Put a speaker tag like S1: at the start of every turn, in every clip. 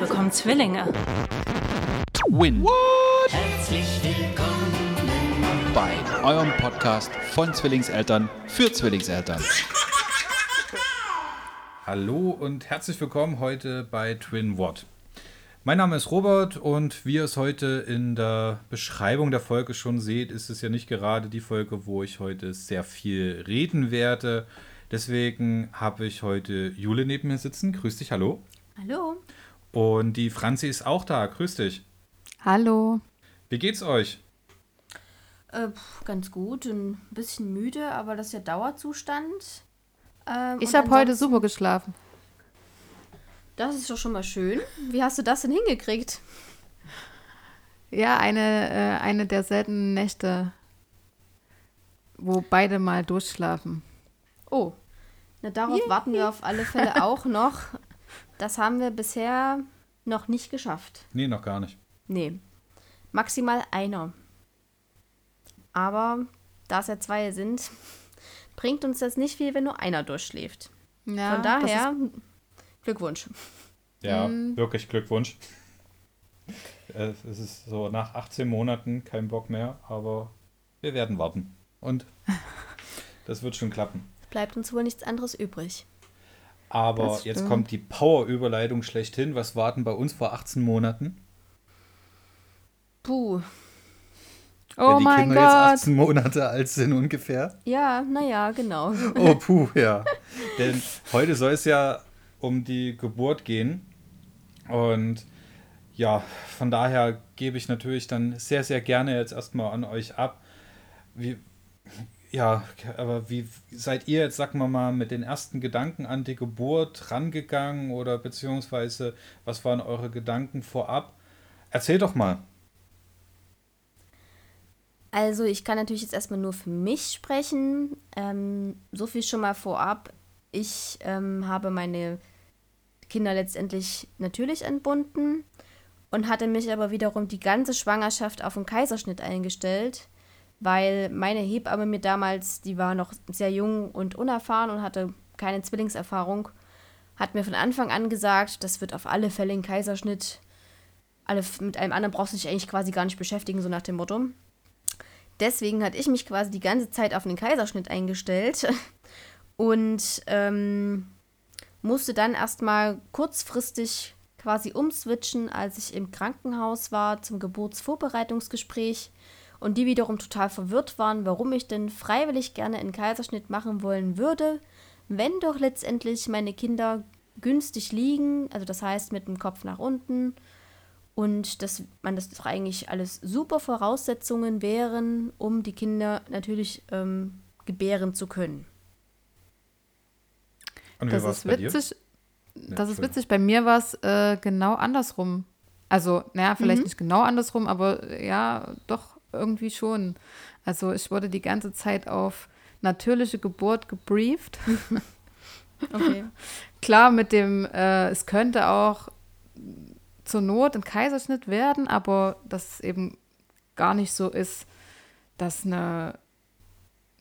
S1: bekommen Zwillinge.
S2: Win. Herzlich willkommen bei eurem Podcast von Zwillingseltern für Zwillingseltern.
S3: Hallo und herzlich willkommen heute bei Twin What. Mein Name ist Robert und wie ihr es heute in der Beschreibung der Folge schon seht, ist es ja nicht gerade die Folge, wo ich heute sehr viel reden werde. Deswegen habe ich heute Jule neben mir sitzen. Grüß dich, hallo.
S4: Hallo.
S3: Und die Franzi ist auch da. Grüß dich.
S5: Hallo.
S3: Wie geht's euch?
S4: Äh, ganz gut, ein bisschen müde, aber das ist ja Dauerzustand.
S5: Ähm, ich habe heute super geschlafen.
S4: Das ist doch schon mal schön. Wie hast du das denn hingekriegt?
S5: Ja, eine, äh, eine der seltenen Nächte, wo beide mal durchschlafen.
S4: Oh, na darauf yeah. warten wir auf alle Fälle auch noch. Das haben wir bisher noch nicht geschafft.
S3: Nee, noch gar nicht.
S4: Nee. Maximal einer. Aber da es ja zwei sind, bringt uns das nicht viel, wenn nur einer durchschläft. Ja, Von daher Glückwunsch.
S3: Ja, mhm. wirklich Glückwunsch. Es ist so nach 18 Monaten kein Bock mehr, aber wir werden warten. Und das wird schon klappen.
S4: Bleibt uns wohl nichts anderes übrig.
S3: Aber jetzt kommt die Power-Überleitung schlechthin. Was warten bei uns vor 18 Monaten?
S4: Puh.
S3: Wenn oh die mein Kinder Gott. jetzt 18 Monate alt sind ungefähr.
S4: Ja, naja, genau.
S3: Oh, puh, ja. Denn heute soll es ja um die Geburt gehen. Und ja, von daher gebe ich natürlich dann sehr, sehr gerne jetzt erstmal an euch ab. Wie, ja, aber wie seid ihr jetzt, sagen wir mal, mit den ersten Gedanken an die Geburt rangegangen oder beziehungsweise was waren eure Gedanken vorab? Erzähl doch mal.
S4: Also ich kann natürlich jetzt erstmal nur für mich sprechen. Ähm, so viel schon mal vorab. Ich ähm, habe meine Kinder letztendlich natürlich entbunden und hatte mich aber wiederum die ganze Schwangerschaft auf den Kaiserschnitt eingestellt, weil meine Hebamme mir damals, die war noch sehr jung und unerfahren und hatte keine Zwillingserfahrung, hat mir von Anfang an gesagt, das wird auf alle Fälle ein Kaiserschnitt. Alle, mit einem anderen brauchst du dich eigentlich quasi gar nicht beschäftigen, so nach dem Motto. Deswegen hatte ich mich quasi die ganze Zeit auf den Kaiserschnitt eingestellt und ähm, musste dann erstmal kurzfristig quasi umswitchen, als ich im Krankenhaus war zum Geburtsvorbereitungsgespräch und die wiederum total verwirrt waren, warum ich denn freiwillig gerne einen Kaiserschnitt machen wollen würde, wenn doch letztendlich meine Kinder günstig liegen, also das heißt mit dem Kopf nach unten und dass man das doch eigentlich alles super Voraussetzungen wären, um die Kinder natürlich ähm, gebären zu können.
S5: Und das ist witzig. Ja, das ist witzig. Bei mir war es äh, genau andersrum. Also, naja, vielleicht mhm. nicht genau andersrum, aber ja, doch irgendwie schon. Also ich wurde die ganze Zeit auf natürliche Geburt gebrieft. okay. Klar, mit dem, äh, es könnte auch zur Not ein Kaiserschnitt werden, aber dass es eben gar nicht so ist, dass eine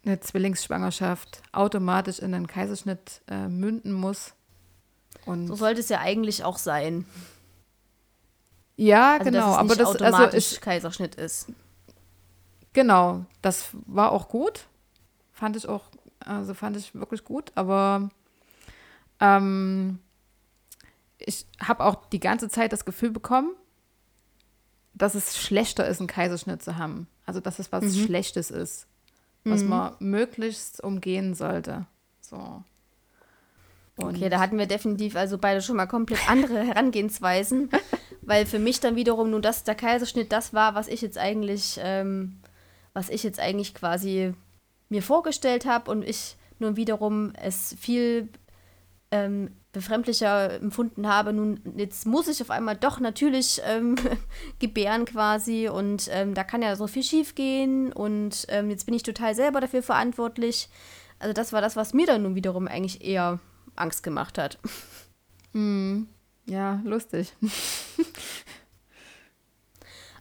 S5: eine Zwillingsschwangerschaft automatisch in einen Kaiserschnitt äh, münden muss.
S4: Und so sollte es ja eigentlich auch sein.
S5: Ja, also, genau,
S4: aber
S5: das
S4: also automatisch ich, Kaiserschnitt ist.
S5: Genau, das war auch gut. Fand ich auch, also fand ich wirklich gut, aber ähm, ich habe auch die ganze Zeit das Gefühl bekommen, dass es schlechter ist, einen Kaiserschnitt zu haben. Also, dass es was mhm. Schlechtes ist was mhm. man möglichst umgehen sollte. So.
S4: Und okay, da hatten wir definitiv also beide schon mal komplett andere Herangehensweisen, weil für mich dann wiederum nun das der Kaiserschnitt das war, was ich jetzt eigentlich, ähm, was ich jetzt eigentlich quasi mir vorgestellt habe und ich nun wiederum es viel ähm, befremdlicher empfunden habe, nun jetzt muss ich auf einmal doch natürlich ähm, gebären quasi und ähm, da kann ja so viel schief gehen und ähm, jetzt bin ich total selber dafür verantwortlich. Also das war das, was mir dann nun wiederum eigentlich eher Angst gemacht hat.
S5: Hm. Ja, lustig.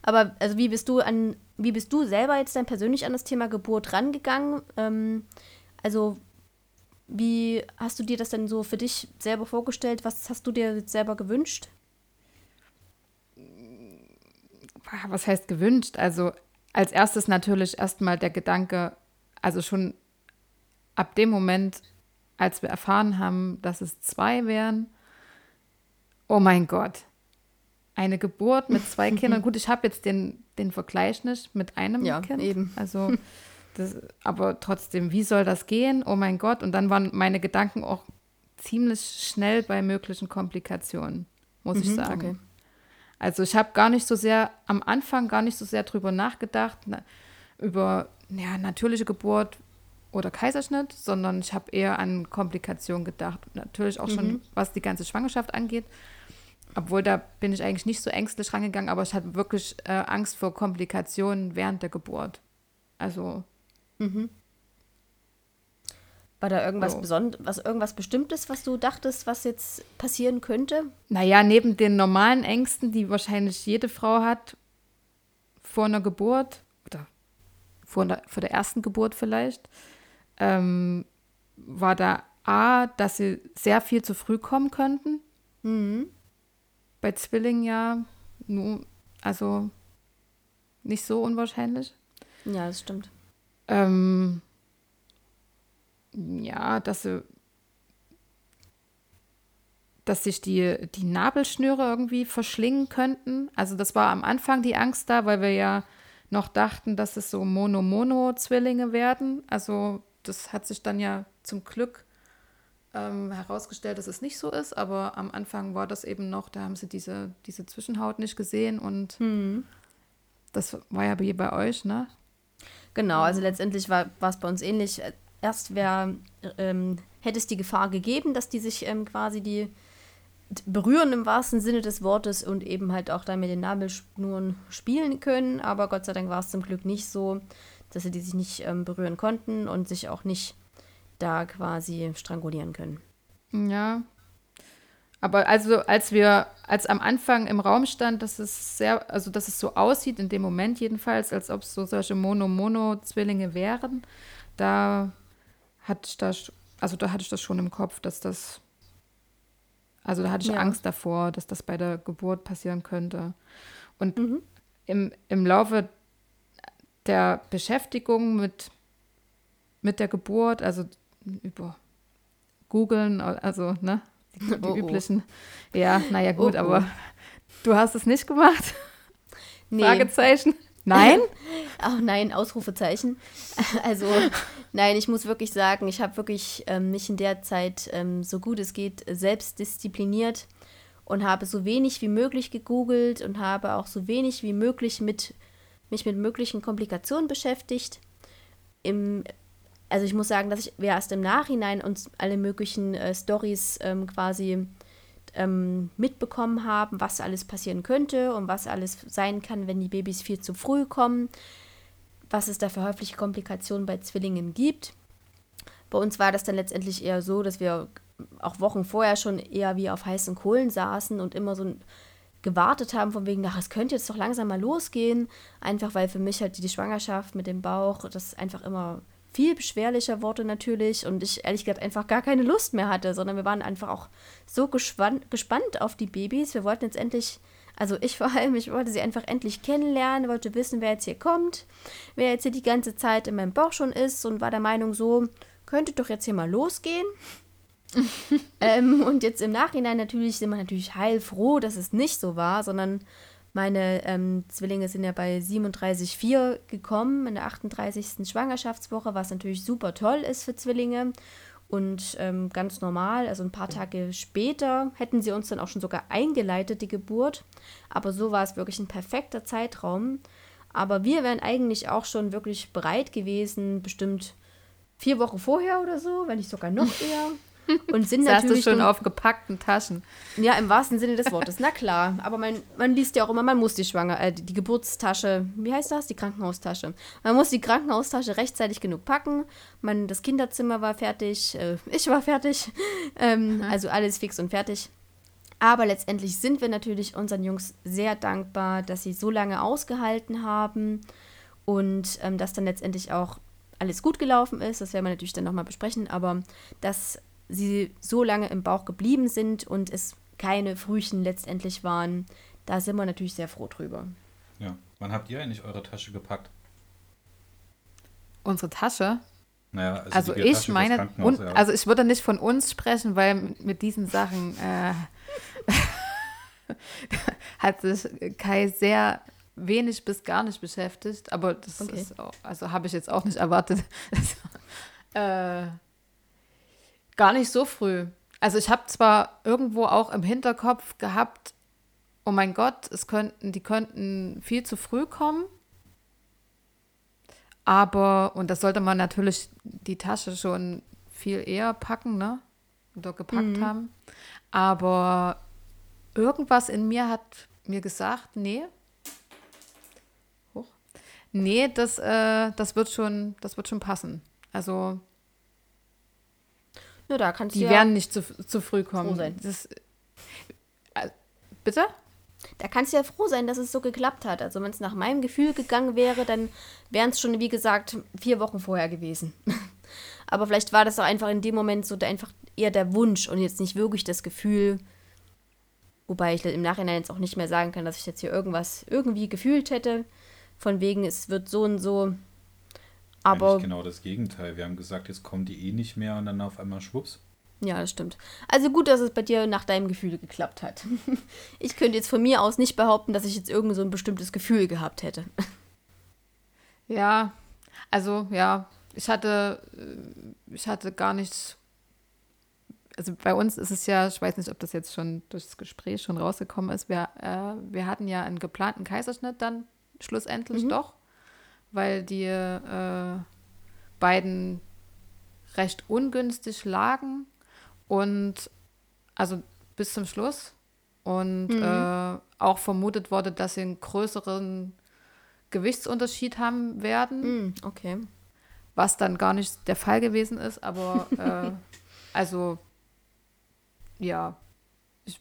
S4: Aber also wie bist du an, wie bist du selber jetzt dann persönlich an das Thema Geburt rangegangen? Ähm, also wie hast du dir das denn so für dich selber vorgestellt? Was hast du dir jetzt selber gewünscht?
S5: was heißt gewünscht? Also als erstes natürlich erstmal der Gedanke, also schon ab dem Moment, als wir erfahren haben, dass es zwei wären, oh mein Gott, eine Geburt mit zwei Kindern. Gut, ich habe jetzt den, den Vergleich nicht mit einem
S4: ja,
S5: Kind.
S4: Eben.
S5: Also, das, aber trotzdem, wie soll das gehen? Oh mein Gott. Und dann waren meine Gedanken auch ziemlich schnell bei möglichen Komplikationen, muss mhm, ich sagen. Okay. Also ich habe gar nicht so sehr, am Anfang gar nicht so sehr drüber nachgedacht, na, über ja, natürliche Geburt oder Kaiserschnitt, sondern ich habe eher an Komplikationen gedacht. Natürlich auch schon, mhm. was die ganze Schwangerschaft angeht. Obwohl, da bin ich eigentlich nicht so ängstlich rangegangen, aber ich hatte wirklich äh, Angst vor Komplikationen während der Geburt. Also. Mhm.
S4: War da irgendwas so. Besonderes, was irgendwas Bestimmtes, was du dachtest, was jetzt passieren könnte?
S5: Naja, neben den normalen Ängsten, die wahrscheinlich jede Frau hat, vor einer Geburt oder vor, einer, vor der ersten Geburt vielleicht, ähm, war da A, dass sie sehr viel zu früh kommen könnten. Mhm. Bei Zwillingen ja, nur, also nicht so unwahrscheinlich.
S4: Ja, das stimmt.
S5: Ähm, ja, dass sie dass sich die, die Nabelschnüre irgendwie verschlingen könnten. Also das war am Anfang die Angst da, weil wir ja noch dachten, dass es so Mono-Mono-Zwillinge werden. Also das hat sich dann ja zum Glück ähm, herausgestellt, dass es nicht so ist. Aber am Anfang war das eben noch, da haben sie diese, diese Zwischenhaut nicht gesehen und mhm. das war ja wie bei euch, ne?
S4: Genau, also letztendlich war es bei uns ähnlich erst wär, ähm, hätte es die Gefahr gegeben, dass die sich ähm, quasi die berühren im wahrsten Sinne des Wortes und eben halt auch dann mit den Nabelschnuren spielen können. Aber Gott sei Dank war es zum Glück nicht so, dass sie die sich nicht ähm, berühren konnten und sich auch nicht da quasi strangulieren können.
S5: Ja. Aber also als wir, als am Anfang im Raum stand, dass es sehr, also dass es so aussieht, in dem Moment jedenfalls, als ob es so solche Mono-Mono-Zwillinge wären, da hatte ich das, also da hatte ich das schon im Kopf, dass das, also da hatte ich ja. Angst davor, dass das bei der Geburt passieren könnte. Und mhm. im, im Laufe der Beschäftigung mit, mit der Geburt, also über googeln, also, ne, die, die oh, oh. üblichen, ja, naja, gut, oh, oh. aber du hast es nicht gemacht? Nee. Fragezeichen. Nein?
S4: Ach nein, Ausrufezeichen. Also nein, ich muss wirklich sagen, ich habe wirklich ähm, mich in der Zeit ähm, so gut es geht selbst diszipliniert und habe so wenig wie möglich gegoogelt und habe auch so wenig wie möglich mit mich mit möglichen Komplikationen beschäftigt. Im, also ich muss sagen, dass ich, wir erst im Nachhinein uns alle möglichen äh, Stories ähm, quasi ähm, mitbekommen haben, was alles passieren könnte und was alles sein kann, wenn die Babys viel zu früh kommen, was es da für häufige Komplikationen bei Zwillingen gibt. Bei uns war das dann letztendlich eher so, dass wir auch Wochen vorher schon eher wie auf heißen Kohlen saßen und immer so gewartet haben, von wegen, ach, es könnte jetzt doch langsam mal losgehen. Einfach weil für mich halt die Schwangerschaft mit dem Bauch, das einfach immer viel beschwerlicher wurde natürlich und ich ehrlich gesagt einfach gar keine Lust mehr hatte, sondern wir waren einfach auch so gespannt, auf die Babys. Wir wollten jetzt endlich, also ich vor allem, ich wollte sie einfach endlich kennenlernen, wollte wissen, wer jetzt hier kommt, wer jetzt hier die ganze Zeit in meinem Bauch schon ist und war der Meinung so, könnte doch jetzt hier mal losgehen. ähm, und jetzt im Nachhinein natürlich sind wir natürlich heilfroh, dass es nicht so war, sondern meine ähm, Zwillinge sind ja bei 37,4 gekommen in der 38. Schwangerschaftswoche, was natürlich super toll ist für Zwillinge. Und ähm, ganz normal, also ein paar Tage später hätten sie uns dann auch schon sogar eingeleitet, die Geburt. Aber so war es wirklich ein perfekter Zeitraum. Aber wir wären eigentlich auch schon wirklich bereit gewesen, bestimmt vier Wochen vorher oder so, wenn nicht sogar noch eher.
S5: Und sind das natürlich. schon auf gepackten Taschen.
S4: Ja, im wahrsten Sinne des Wortes. Na klar. Aber man, man liest ja auch immer, man muss die Schwanger, äh, die, die Geburtstasche, wie heißt das? Die Krankenhaustasche. Man muss die Krankenhaustasche rechtzeitig genug packen. Man, das Kinderzimmer war fertig, äh, ich war fertig. Ähm, mhm. Also alles fix und fertig. Aber letztendlich sind wir natürlich unseren Jungs sehr dankbar, dass sie so lange ausgehalten haben und ähm, dass dann letztendlich auch alles gut gelaufen ist. Das werden wir natürlich dann nochmal besprechen. Aber dass sie so lange im Bauch geblieben sind und es keine Frühchen letztendlich waren, da sind wir natürlich sehr froh drüber.
S3: Ja. Wann habt ihr eigentlich eure Tasche gepackt?
S5: Unsere Tasche?
S3: Naja,
S5: also, also ich meine, und, ja. also ich würde nicht von uns sprechen, weil mit diesen Sachen äh, hat sich Kai sehr wenig bis gar nicht beschäftigt, aber das okay. ist auch, also habe ich jetzt auch nicht erwartet. äh, gar nicht so früh. Also ich habe zwar irgendwo auch im Hinterkopf gehabt, oh mein Gott, es könnten, die könnten viel zu früh kommen. Aber, und das sollte man natürlich die Tasche schon viel eher packen, ne? Oder gepackt mhm. haben. Aber irgendwas in mir hat mir gesagt, nee. Hoch. Nee, das, äh, das wird schon, das wird schon passen. Also
S4: ja, da kannst
S5: die
S4: ja
S5: werden nicht zu, zu früh kommen. Sein. Das, äh, bitte?
S4: Da kannst du ja froh sein, dass es so geklappt hat. Also wenn es nach meinem Gefühl gegangen wäre, dann wären es schon, wie gesagt, vier Wochen vorher gewesen. Aber vielleicht war das auch einfach in dem Moment so der, einfach eher der Wunsch und jetzt nicht wirklich das Gefühl. Wobei ich im Nachhinein jetzt auch nicht mehr sagen kann, dass ich jetzt hier irgendwas irgendwie gefühlt hätte. Von wegen, es wird so und so. Aber
S3: Eigentlich genau das Gegenteil. Wir haben gesagt, jetzt kommen die eh nicht mehr und dann auf einmal schwupps.
S4: Ja, das stimmt. Also gut, dass es bei dir nach deinem Gefühl geklappt hat. Ich könnte jetzt von mir aus nicht behaupten, dass ich jetzt irgend so ein bestimmtes Gefühl gehabt hätte.
S5: Ja, also ja, ich hatte, äh, ich hatte gar nichts. Also bei uns ist es ja, ich weiß nicht, ob das jetzt schon durch das Gespräch schon rausgekommen ist. Wir, äh, wir hatten ja einen geplanten Kaiserschnitt dann schlussendlich mhm. doch weil die äh, beiden recht ungünstig lagen und also bis zum Schluss und mhm. äh, auch vermutet wurde, dass sie einen größeren Gewichtsunterschied haben werden.
S4: Mhm, okay.
S5: Was dann gar nicht der Fall gewesen ist, aber äh, also ja, ich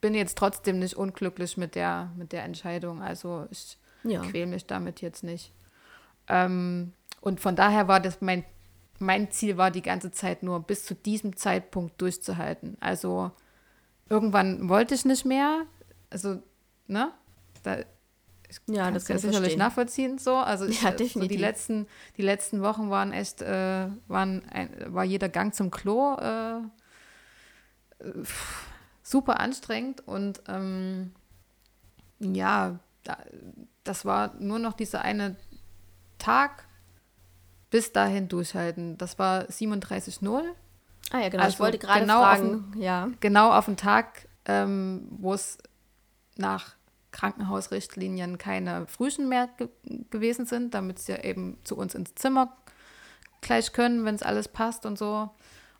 S5: bin jetzt trotzdem nicht unglücklich mit der, mit der Entscheidung. Also ich ja. quäle mich damit jetzt nicht. Ähm, und von daher war das mein, mein Ziel war die ganze Zeit nur bis zu diesem Zeitpunkt durchzuhalten. Also irgendwann wollte ich nicht mehr. Also, ne? Da, ich ja, das kann ich sicherlich verstehen. nachvollziehen so. Also ich,
S4: ja, definitiv.
S5: So die letzten, die letzten Wochen waren echt, äh, waren ein, war jeder Gang zum Klo äh, super anstrengend und ähm, ja, da, das war nur noch dieser eine Tag bis dahin durchhalten. Das war 37,0.
S4: Ah ja, genau. Also ich wollte gerade genau fragen.
S5: Auf,
S4: ja.
S5: Genau auf den Tag, ähm, wo es nach Krankenhausrichtlinien keine Frühchen mehr ge gewesen sind, damit sie ja eben zu uns ins Zimmer gleich können, wenn es alles passt und so.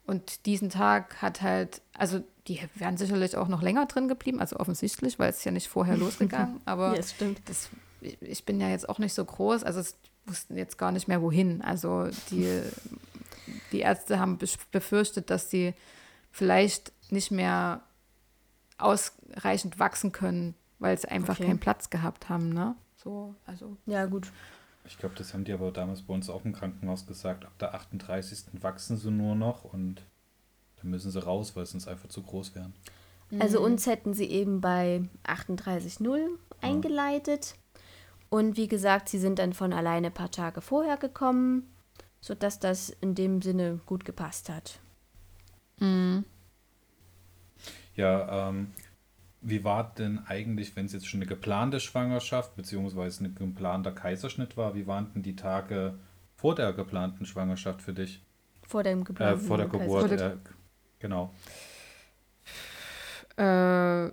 S5: Und diesen Tag hat halt, also die wären sicherlich auch noch länger drin geblieben, also offensichtlich, weil es ja nicht vorher losgegangen. Aber
S4: ja, stimmt.
S5: Das, ich bin ja jetzt auch nicht so groß, also es wussten jetzt gar nicht mehr wohin. Also die, die Ärzte haben befürchtet, dass sie vielleicht nicht mehr ausreichend wachsen können, weil sie einfach okay. keinen Platz gehabt haben, ne? So, also.
S4: Ja, gut.
S3: Ich glaube, das haben die aber damals bei uns auch im Krankenhaus gesagt. Ab der 38. wachsen sie nur noch und dann müssen sie raus, weil sie sonst einfach zu groß wären.
S4: Also mhm. uns hätten sie eben bei 38,0 eingeleitet. Und wie gesagt, sie sind dann von alleine ein paar Tage vorher gekommen, sodass das in dem Sinne gut gepasst hat.
S5: Mhm.
S3: Ja, ähm, wie war denn eigentlich, wenn es jetzt schon eine geplante Schwangerschaft beziehungsweise ein geplanter Kaiserschnitt war, wie waren denn die Tage vor der geplanten Schwangerschaft für dich?
S4: Vor dem geplanten
S3: äh, Vor der Geburt, äh, genau.
S5: Äh,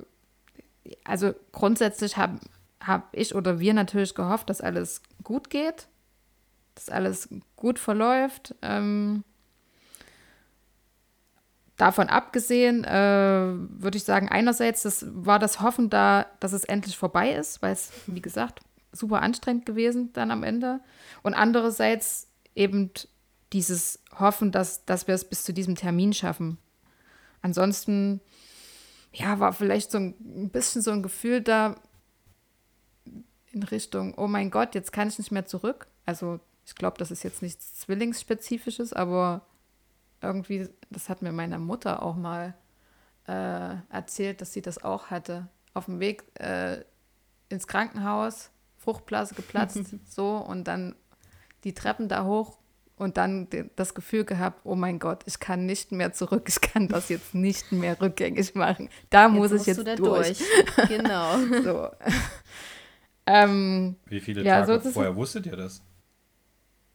S5: also grundsätzlich habe hab ich oder wir natürlich gehofft, dass alles gut geht, dass alles gut verläuft. Ähm, davon abgesehen, äh, würde ich sagen, einerseits das war das Hoffen da, dass es endlich vorbei ist, weil es, wie gesagt, super anstrengend gewesen dann am Ende. Und andererseits eben dieses Hoffen, dass, dass wir es bis zu diesem Termin schaffen. Ansonsten, ja, war vielleicht so ein bisschen so ein Gefühl da in Richtung, oh mein Gott, jetzt kann ich nicht mehr zurück. Also ich glaube, das ist jetzt nichts Zwillingsspezifisches, aber irgendwie, das hat mir meine Mutter auch mal äh, erzählt, dass sie das auch hatte. Auf dem Weg äh, ins Krankenhaus, Fruchtblase geplatzt, so und dann die Treppen da hoch und dann das Gefühl gehabt, oh mein Gott, ich kann nicht mehr zurück, ich kann das jetzt nicht mehr rückgängig machen. Da jetzt muss ich jetzt durch. durch.
S4: Genau.
S5: so. ähm,
S3: wie viele ja, Tage so vorher wusstet ihr das?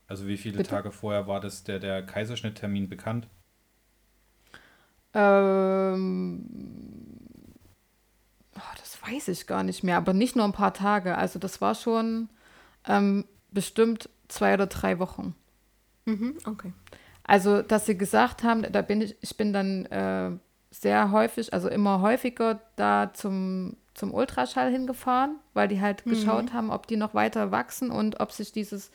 S3: Also wie viele Bitte? Tage vorher war das der, der Kaiserschnitttermin bekannt?
S5: Ähm, oh, das weiß ich gar nicht mehr, aber nicht nur ein paar Tage. Also das war schon ähm, bestimmt zwei oder drei Wochen.
S4: Mhm, okay.
S5: Also, dass sie gesagt haben, da bin ich, ich bin dann äh, sehr häufig, also immer häufiger da zum, zum Ultraschall hingefahren, weil die halt mhm. geschaut haben, ob die noch weiter wachsen und ob sich dieses,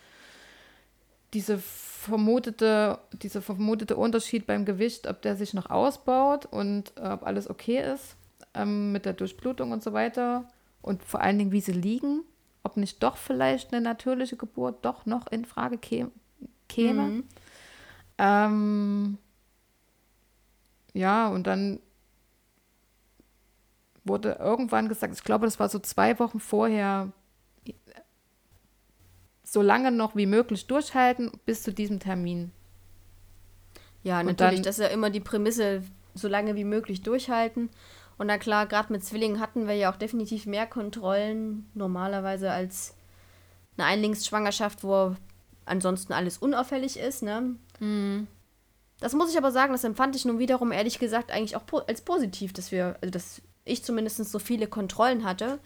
S5: diese vermutete, dieser vermutete Unterschied beim Gewicht, ob der sich noch ausbaut und äh, ob alles okay ist ähm, mit der Durchblutung und so weiter und vor allen Dingen, wie sie liegen, ob nicht doch vielleicht eine natürliche Geburt doch noch in Frage käme. Käme. Mhm. Ähm, ja, und dann wurde irgendwann gesagt, ich glaube, das war so zwei Wochen vorher, so lange noch wie möglich durchhalten bis zu diesem Termin.
S4: Ja, und natürlich, dann, das ist ja immer die Prämisse, so lange wie möglich durchhalten. Und na klar, gerade mit Zwillingen hatten wir ja auch definitiv mehr Kontrollen normalerweise als eine Einlingsschwangerschaft, wo ansonsten alles unauffällig ist. Ne? Mhm. Das muss ich aber sagen, das empfand ich nun wiederum ehrlich gesagt eigentlich auch po als positiv, dass wir, also dass ich zumindest so viele Kontrollen hatte,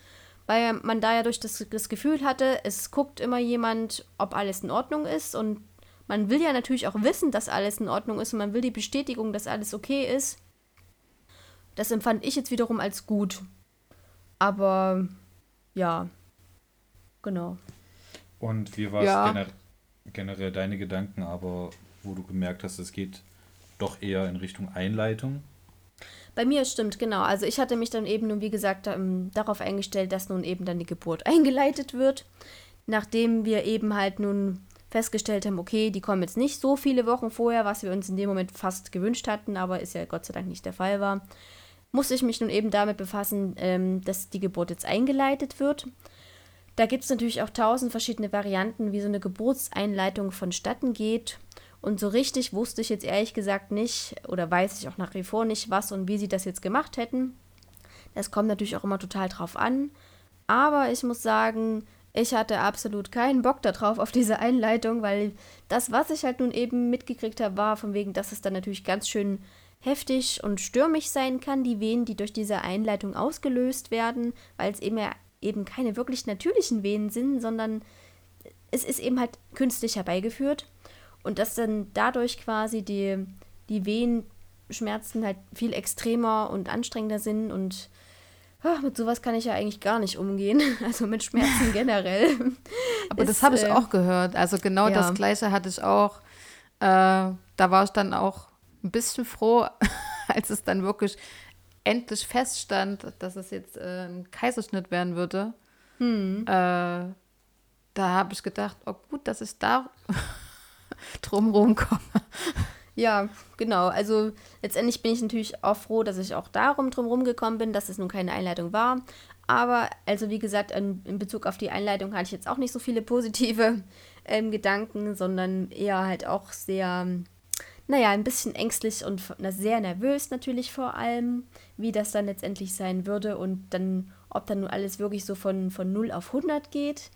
S4: weil man da ja durch das, das Gefühl hatte, es guckt immer jemand, ob alles in Ordnung ist und man will ja natürlich auch wissen, dass alles in Ordnung ist und man will die Bestätigung, dass alles okay ist. Das empfand ich jetzt wiederum als gut. Aber ja, genau.
S3: Und wie war es ja. gener generell deine Gedanken, aber wo du gemerkt hast, es geht doch eher in Richtung Einleitung?
S4: Bei mir stimmt, genau. Also ich hatte mich dann eben nun, wie gesagt, ähm, darauf eingestellt, dass nun eben dann die Geburt eingeleitet wird. Nachdem wir eben halt nun festgestellt haben, okay, die kommen jetzt nicht so viele Wochen vorher, was wir uns in dem Moment fast gewünscht hatten, aber ist ja Gott sei Dank nicht der Fall war, musste ich mich nun eben damit befassen, ähm, dass die Geburt jetzt eingeleitet wird. Da gibt es natürlich auch tausend verschiedene Varianten, wie so eine Geburtseinleitung vonstatten geht. Und so richtig wusste ich jetzt ehrlich gesagt nicht oder weiß ich auch nach wie vor nicht, was und wie sie das jetzt gemacht hätten. Das kommt natürlich auch immer total drauf an. Aber ich muss sagen, ich hatte absolut keinen Bock darauf, auf diese Einleitung, weil das, was ich halt nun eben mitgekriegt habe, war von wegen, dass es dann natürlich ganz schön heftig und stürmisch sein kann, die Wehen, die durch diese Einleitung ausgelöst werden, weil es eben, eben keine wirklich natürlichen Wehen sind, sondern es ist eben halt künstlich herbeigeführt. Und dass dann dadurch quasi die, die Wehenschmerzen halt viel extremer und anstrengender sind und ach, mit sowas kann ich ja eigentlich gar nicht umgehen. Also mit Schmerzen generell.
S5: Aber ist, das habe ich äh, auch gehört. Also genau ja. das gleiche hatte ich auch. Äh, da war ich dann auch ein bisschen froh, als es dann wirklich endlich feststand, dass es jetzt äh, ein Kaiserschnitt werden würde. Hm. Äh, da habe ich gedacht, oh gut, dass ich da drumherum komme.
S4: Ja, genau. Also letztendlich bin ich natürlich auch froh, dass ich auch darum drumherum gekommen bin, dass es nun keine Einleitung war. Aber also wie gesagt, in, in Bezug auf die Einleitung hatte ich jetzt auch nicht so viele positive ähm, Gedanken, sondern eher halt auch sehr, naja, ein bisschen ängstlich und sehr nervös natürlich vor allem, wie das dann letztendlich sein würde und dann, ob dann nun alles wirklich so von, von 0 auf 100 geht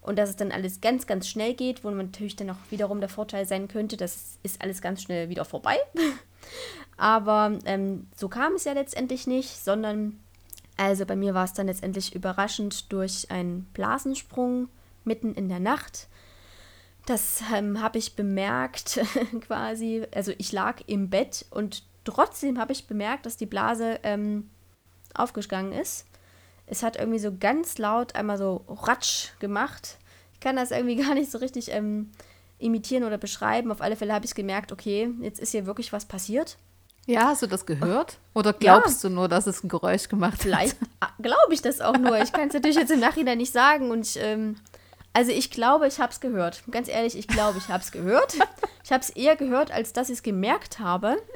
S4: und dass es dann alles ganz, ganz schnell geht, wo man natürlich dann auch wiederum der Vorteil sein könnte, das ist alles ganz schnell wieder vorbei. Aber ähm, so kam es ja letztendlich nicht, sondern also bei mir war es dann letztendlich überraschend durch einen Blasensprung mitten in der Nacht. Das ähm, habe ich bemerkt quasi. Also ich lag im Bett und trotzdem habe ich bemerkt, dass die Blase ähm, aufgegangen ist es hat irgendwie so ganz laut einmal so Ratsch gemacht. Ich kann das irgendwie gar nicht so richtig ähm, imitieren oder beschreiben. Auf alle Fälle habe ich gemerkt, okay, jetzt ist hier wirklich was passiert.
S5: Ja, hast du das gehört? Oder glaubst ja. du nur, dass es ein Geräusch gemacht hat?
S4: Vielleicht glaube ich das auch nur. Ich kann es natürlich jetzt im Nachhinein nicht sagen. Und ich, ähm, also ich glaube, ich habe es gehört. Ganz ehrlich, ich glaube, ich habe es gehört. Ich habe es eher gehört, als dass ich es gemerkt habe.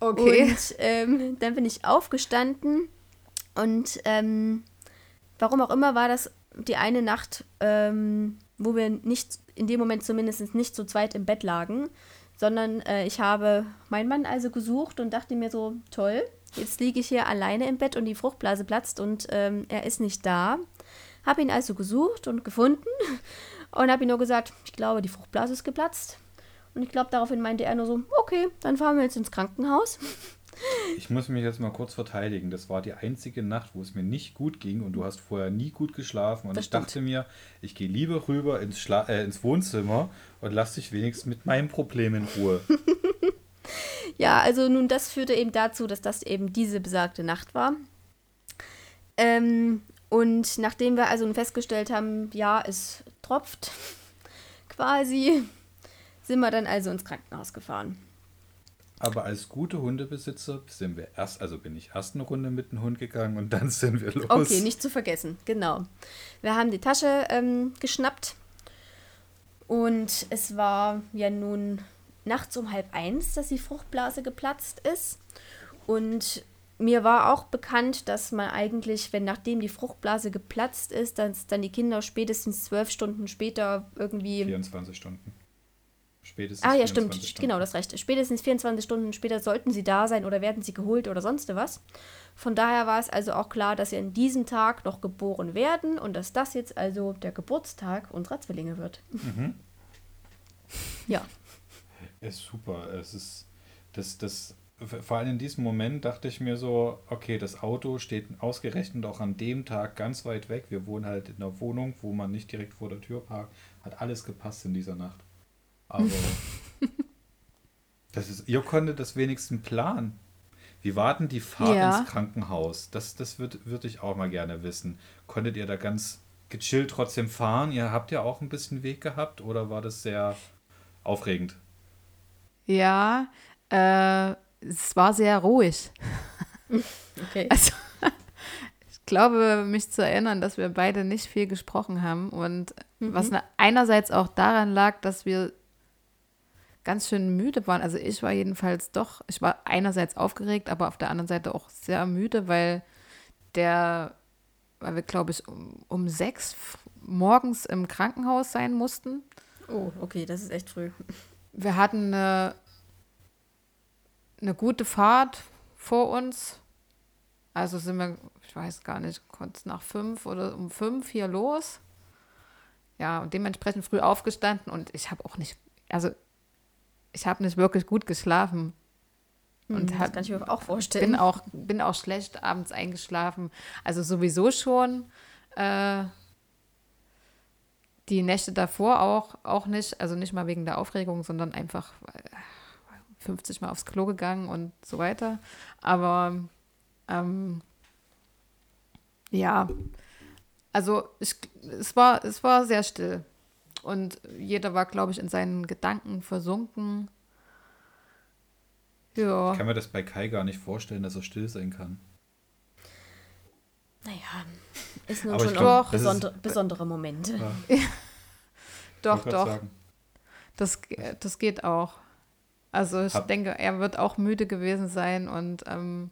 S4: Okay. Und ähm, dann bin ich aufgestanden und ähm, warum auch immer war das die eine Nacht, ähm, wo wir nicht, in dem Moment zumindest nicht zu zweit im Bett lagen, sondern äh, ich habe meinen Mann also gesucht und dachte mir so, toll, jetzt liege ich hier alleine im Bett und die Fruchtblase platzt und ähm, er ist nicht da. Habe ihn also gesucht und gefunden und habe ihm nur gesagt, ich glaube, die Fruchtblase ist geplatzt. Und ich glaube, daraufhin meinte er nur so, okay, dann fahren wir jetzt ins Krankenhaus.
S3: Ich muss mich jetzt mal kurz verteidigen. Das war die einzige Nacht, wo es mir nicht gut ging und du hast vorher nie gut geschlafen. Und
S4: Das
S3: ich dachte mir, ich gehe lieber rüber ins, Schla äh, ins Wohnzimmer und lass dich wenigstens mit meinem Problem in Ruhe.
S4: Ja, also nun, das führte eben dazu, dass das eben diese besagte Nacht war. Ähm, und nachdem wir also festgestellt haben, ja, es tropft quasi, sind wir dann also ins Krankenhaus gefahren.
S3: Aber als gute Hundebesitzer sind wir erst, also bin ich erst eine Runde mit dem Hund gegangen und dann sind wir los.
S4: Okay, nicht zu vergessen, genau. Wir haben die Tasche ähm, geschnappt und es war ja nun nachts um halb eins, dass die Fruchtblase geplatzt ist. Und mir war auch bekannt, dass man eigentlich, wenn nachdem die Fruchtblase geplatzt ist, dass dann die Kinder spätestens zwölf Stunden später irgendwie
S3: 24 Stunden. Spätestens
S4: Ah ja,
S3: 24
S4: stimmt,
S3: Stunden.
S4: genau, das recht. Spätestens 24 Stunden später sollten sie da sein oder werden sie geholt oder sonst was. Von daher war es also auch klar, dass sie an diesem Tag noch geboren werden und dass das jetzt also der Geburtstag unserer Zwillinge wird.
S3: Mhm.
S4: Ja,
S3: Ist super. Es ist das, das, vor allem in diesem Moment dachte ich mir so, okay, das Auto steht ausgerechnet auch an dem Tag ganz weit weg. Wir wohnen halt in einer Wohnung, wo man nicht direkt vor der Tür parkt. Hat alles gepasst in dieser Nacht. Aber das ist, ihr konntet das wenigstens planen. Wie war denn die Fahrt
S5: Ja.
S3: ins Krankenhaus? Das, das würde würd ich auch mal gerne wissen. Konntet ihr da ganz gechillt trotzdem fahren? Ihr habt ja auch ein bisschen Weg gehabt oder war das sehr aufregend?
S5: Ja, äh, es war sehr ruhig.
S4: okay.
S5: Also, ich glaube, mich zu erinnern, dass wir beide nicht viel gesprochen haben. Und was na- einerseits auch daran lag, dass wir ganz schön müde waren. Also ich war jedenfalls doch, ich war einerseits aufgeregt, aber auf der anderen Seite auch sehr müde, weil der, weil wir, glaube ich, um, um sechs morgens im Krankenhaus sein mussten.
S4: Oh, okay, das ist echt früh.
S5: Wir hatten eine, eine gute Fahrt vor uns. Also sind wir, ich weiß gar nicht, kurz nach fünf oder um fünf hier los. Ja, und dementsprechend früh aufgestanden und ich habe auch nicht, also ich habe nicht wirklich gut geschlafen.
S4: Und
S5: Und
S4: das
S5: hab-
S4: kann ich mir auch vorstellen.
S5: Bin auch, bin auch schlecht abends eingeschlafen. Also sowieso schon. Äh, die Nächte davor auch, auch nicht. Also nicht mal wegen der Aufregung, sondern einfach äh, 50 Mal aufs Klo gegangen und so weiter. Aber ähm, ja, also ich, es, war, es war sehr still. Und jeder war, glaube ich, in seinen Gedanken versunken. Ja.
S3: Ich kann mir das bei Kai gar nicht vorstellen, dass er still sein kann.
S4: naja, ist nun
S3: Aber
S4: schon
S3: glaub,
S4: auch
S3: das ist-
S4: besondere, besondere Momente.
S3: Ja,
S5: Doch, doch.
S3: sagen.
S5: Das, ge- das geht auch. Also ich
S3: Hab-
S5: denke, er wird auch müde gewesen sein und ähm,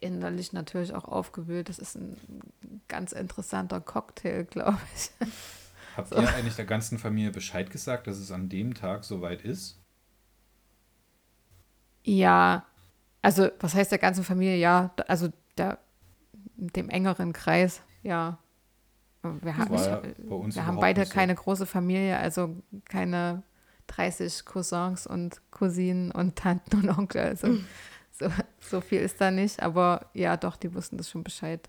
S5: innerlich natürlich auch aufgewühlt. Das ist ein ganz interessanter Cocktail, glaube ich.
S3: Habt ihr eigentlich der ganzen Familie Bescheid gesagt, dass es an dem Tag soweit ist?
S5: Ja, also was heißt der ganzen Familie? Ja, also der, dem engeren Kreis, ja. Wir, haben,
S3: ja
S5: ich, wir haben beide
S3: so.
S5: keine große Familie, also keine 30 Cousins und Cousinen und Tanten und Onkel. Also so, so viel ist da nicht, aber ja, doch, die wussten das schon Bescheid.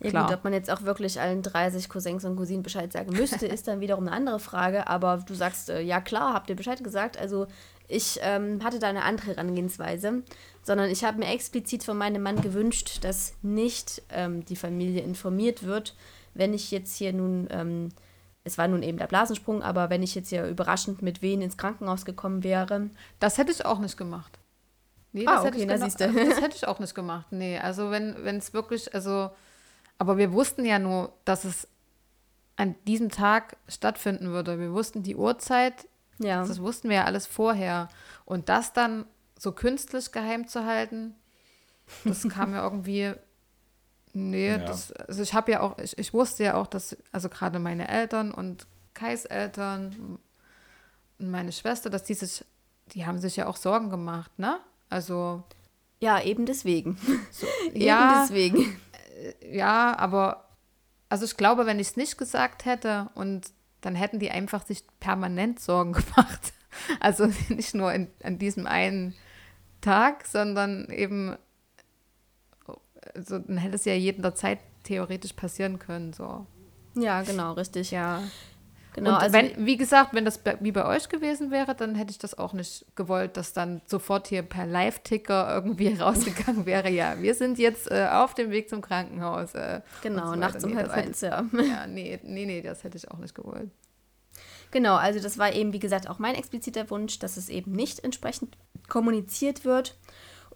S4: Ja
S5: Klar.
S4: gut, ob man jetzt auch wirklich allen 30 Cousins und Cousinen Bescheid sagen müsste, ist dann wiederum eine andere Frage. Aber du sagst, äh, ja klar, habt ihr Bescheid gesagt. Also ich ähm, hatte da eine andere Herangehensweise, sondern ich habe mir explizit von meinem Mann gewünscht, dass nicht ähm, die Familie informiert wird, wenn ich jetzt hier nun, ähm, es war nun eben der Blasensprung, aber wenn ich jetzt hier überraschend mit wen ins Krankenhaus gekommen wäre.
S5: Das hätte ich auch nicht gemacht. Nee,
S4: Ah,
S5: das, hätte
S4: okay,
S5: ich
S4: na
S5: gena-
S4: siehste.
S5: das hätte ich auch nicht gemacht. Nee, also wenn es wirklich, also, aber wir wussten ja nur, dass es an diesem Tag stattfinden würde. Wir wussten die Uhrzeit,
S4: Ja.
S5: das wussten wir ja alles vorher. Und das dann so künstlich geheim zu halten, das kam mir irgendwie Nee, ja. das, also ich habe ja auch, ich, ich wusste ja auch, dass, also gerade meine Eltern und Kais Eltern und meine Schwester, dass die sich, die haben sich ja auch Sorgen gemacht, ne? Also.
S4: Ja, eben deswegen. So, eben ja, deswegen.
S5: Äh, ja, aber also ich glaube, wenn ich es nicht gesagt hätte und dann hätten die einfach sich permanent Sorgen gemacht. Also nicht nur in, an diesem einen Tag, sondern eben, also dann hätte es ja jederzeit theoretisch passieren können. So.
S4: Ja, genau, richtig.
S5: Ja. Genau, und also wenn, wie gesagt, wenn das wie bei euch gewesen wäre, dann hätte ich das auch nicht gewollt, dass dann sofort hier per Live-Ticker irgendwie rausgegangen wäre. Ja, wir sind jetzt äh, auf dem Weg zum Krankenhaus. Äh,
S4: genau, so nachts um halb eins, ja.
S5: Ja, nee, nee, nee, das hätte ich auch nicht gewollt.
S4: Genau, also das war eben, wie gesagt, auch mein expliziter Wunsch, dass es eben nicht entsprechend kommuniziert wird.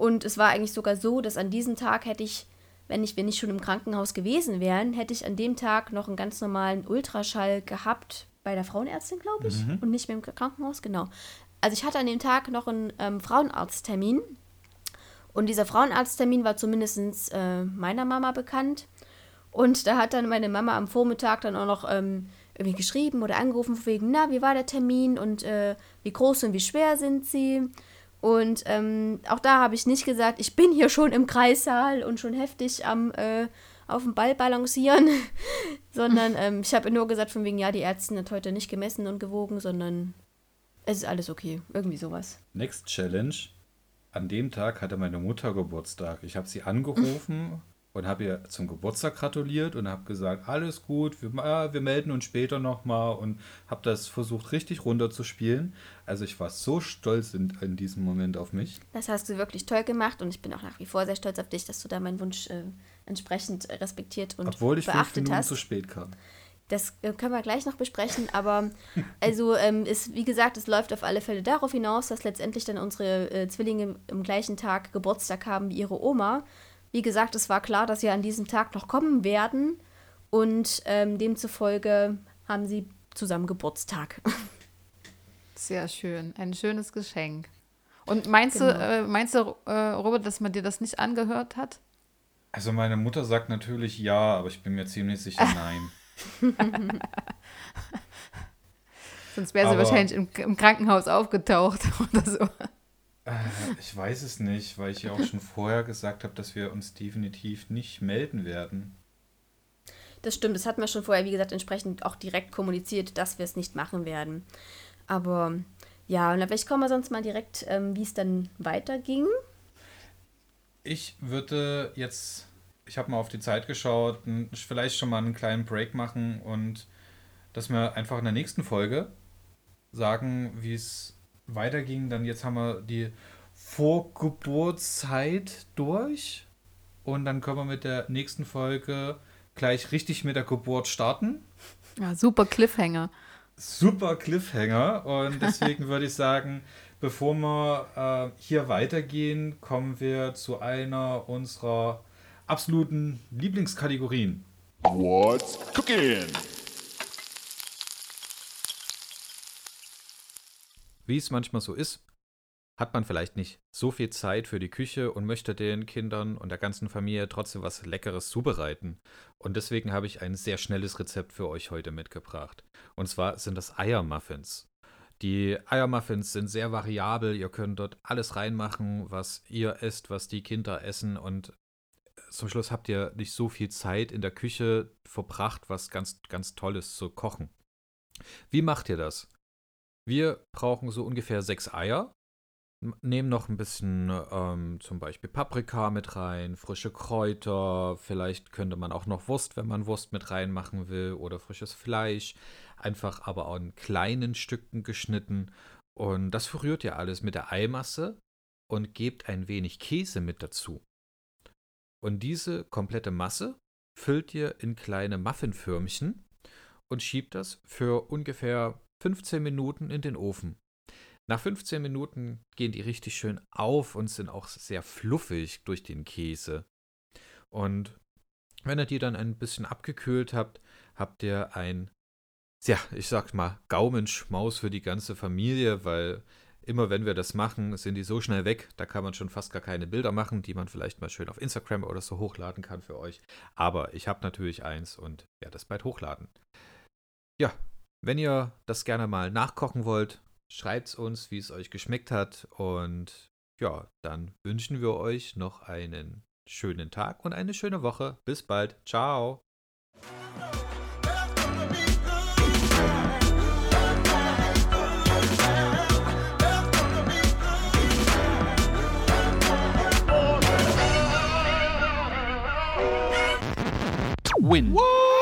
S4: Und es war eigentlich sogar so, dass an diesem Tag hätte ich, wenn ich, wenn ich schon im Krankenhaus gewesen wäre, hätte ich an dem Tag noch einen ganz normalen Ultraschall gehabt, bei der Frauenärztin, glaube ich, mhm. und nicht mehr im Krankenhaus, genau. Also ich hatte an dem Tag noch einen ähm, Frauenarzttermin und dieser Frauenarzttermin war zumindest äh, meiner Mama bekannt. Und da hat dann meine Mama am Vormittag dann auch noch ähm, irgendwie geschrieben oder angerufen, wegen, na, wie war der Termin und äh, wie groß und wie schwer sind sie? Und ähm, auch da habe ich nicht gesagt, ich bin hier schon im Kreissaal und schon heftig am äh, auf dem Ball balancieren, sondern ähm, ich habe nur gesagt, von wegen, ja, die Ärztin hat heute nicht gemessen und gewogen, sondern es ist alles okay. Irgendwie sowas.
S3: Next Challenge. An dem Tag hatte meine Mutter Geburtstag. Ich habe sie angerufen und habe ihr zum Geburtstag gratuliert und habe gesagt, alles gut, wir, äh, wir melden uns später nochmal und habe das versucht richtig runterzuspielen. Also ich war so stolz in, in, diesem Moment auf mich.
S4: Das hast du wirklich toll gemacht und ich bin auch nach wie vor sehr stolz auf dich, dass du da meinen Wunsch äh, entsprechend respektiert und
S3: Obwohl ich
S4: beachtet
S3: fünf Minuten
S4: hast.
S3: zu spät kam.
S4: Das äh, können wir gleich noch besprechen, aber also ähm, ist, wie gesagt, es läuft auf alle Fälle darauf hinaus, dass letztendlich dann unsere äh, Zwillinge im gleichen Tag Geburtstag haben wie ihre Oma wie gesagt, es war klar, dass sie an diesem Tag noch kommen werden und ähm, demzufolge haben sie zusammen Geburtstag.
S5: Sehr schön, ein schönes Geschenk. Und meinst genau. du, äh, meinst du, äh, Robert, dass man dir das nicht angehört hat?
S3: Also meine Mutter sagt natürlich ja, aber ich bin mir ziemlich sicher nein.
S5: Sonst wäre sie aber wahrscheinlich im, im Krankenhaus aufgetaucht oder so.
S3: Äh, ich weiß es nicht, weil ich ja auch schon vorher gesagt habe, dass wir uns definitiv nicht melden werden.
S4: Das stimmt, das hatten wir schon vorher, wie gesagt, entsprechend auch direkt kommuniziert, dass wir es nicht machen werden. Aber ja, und vielleicht kommen wir sonst mal direkt, ähm, wie es dann weiterging.
S3: Ich würde jetzt, ich habe mal auf die Zeit geschaut, vielleicht schon mal einen kleinen Break machen und dass wir einfach in der nächsten Folge sagen, wie es weiterging. Dann jetzt haben wir die Vorgeburtszeit durch. Und dann können wir mit der nächsten Folge gleich richtig mit der Geburt starten.
S5: Ja, super Cliffhanger.
S3: Super Cliffhanger. Und deswegen würde ich sagen, bevor wir äh, hier weitergehen, kommen wir zu einer unserer absoluten Lieblingskategorien. What's cooking? Wie es manchmal so ist, hat man vielleicht nicht so viel Zeit für die Küche und möchte den Kindern und der ganzen Familie trotzdem was Leckeres zubereiten. Und deswegen habe ich ein sehr schnelles Rezept für euch heute mitgebracht. Und zwar sind das Eiermuffins. Die Eiermuffins sind sehr variabel. Ihr könnt dort alles reinmachen, was ihr esst, was die Kinder essen. Und zum Schluss habt ihr nicht so viel Zeit in der Küche verbracht, was ganz, ganz Tolles zu kochen. Wie macht ihr das? Wir brauchen so ungefähr sechs Eier. Nehmen noch ein bisschen ähm, zum Beispiel Paprika mit rein, frische Kräuter, vielleicht könnte man auch noch Wurst, wenn man Wurst mit reinmachen will, oder frisches Fleisch. Einfach aber auch in kleinen Stücken geschnitten. Und das verrührt ihr alles mit der Eimasse und gebt ein wenig Käse mit dazu. Und diese komplette Masse füllt ihr in kleine Muffinförmchen und schiebt das für ungefähr 15 Minuten in den Ofen. Nach 15 Minuten gehen die richtig schön auf und sind auch sehr fluffig durch den Käse. Und wenn ihr die dann ein bisschen abgekühlt habt, habt ihr ein, ja, ich sag mal, Gaumenschmaus für die ganze Familie, weil immer wenn wir das machen, sind die so schnell weg, da kann man schon fast gar keine Bilder machen, die man vielleicht mal schön auf Instagram oder so hochladen kann für euch. Aber ich habe natürlich eins und werde es bald hochladen. Ja, wenn ihr das gerne mal nachkochen wollt, schreibt es uns, wie es euch geschmeckt hat. Und ja, dann wünschen wir euch noch einen schönen Tag und eine schöne Woche. Bis bald. Ciao.
S2: Win. What?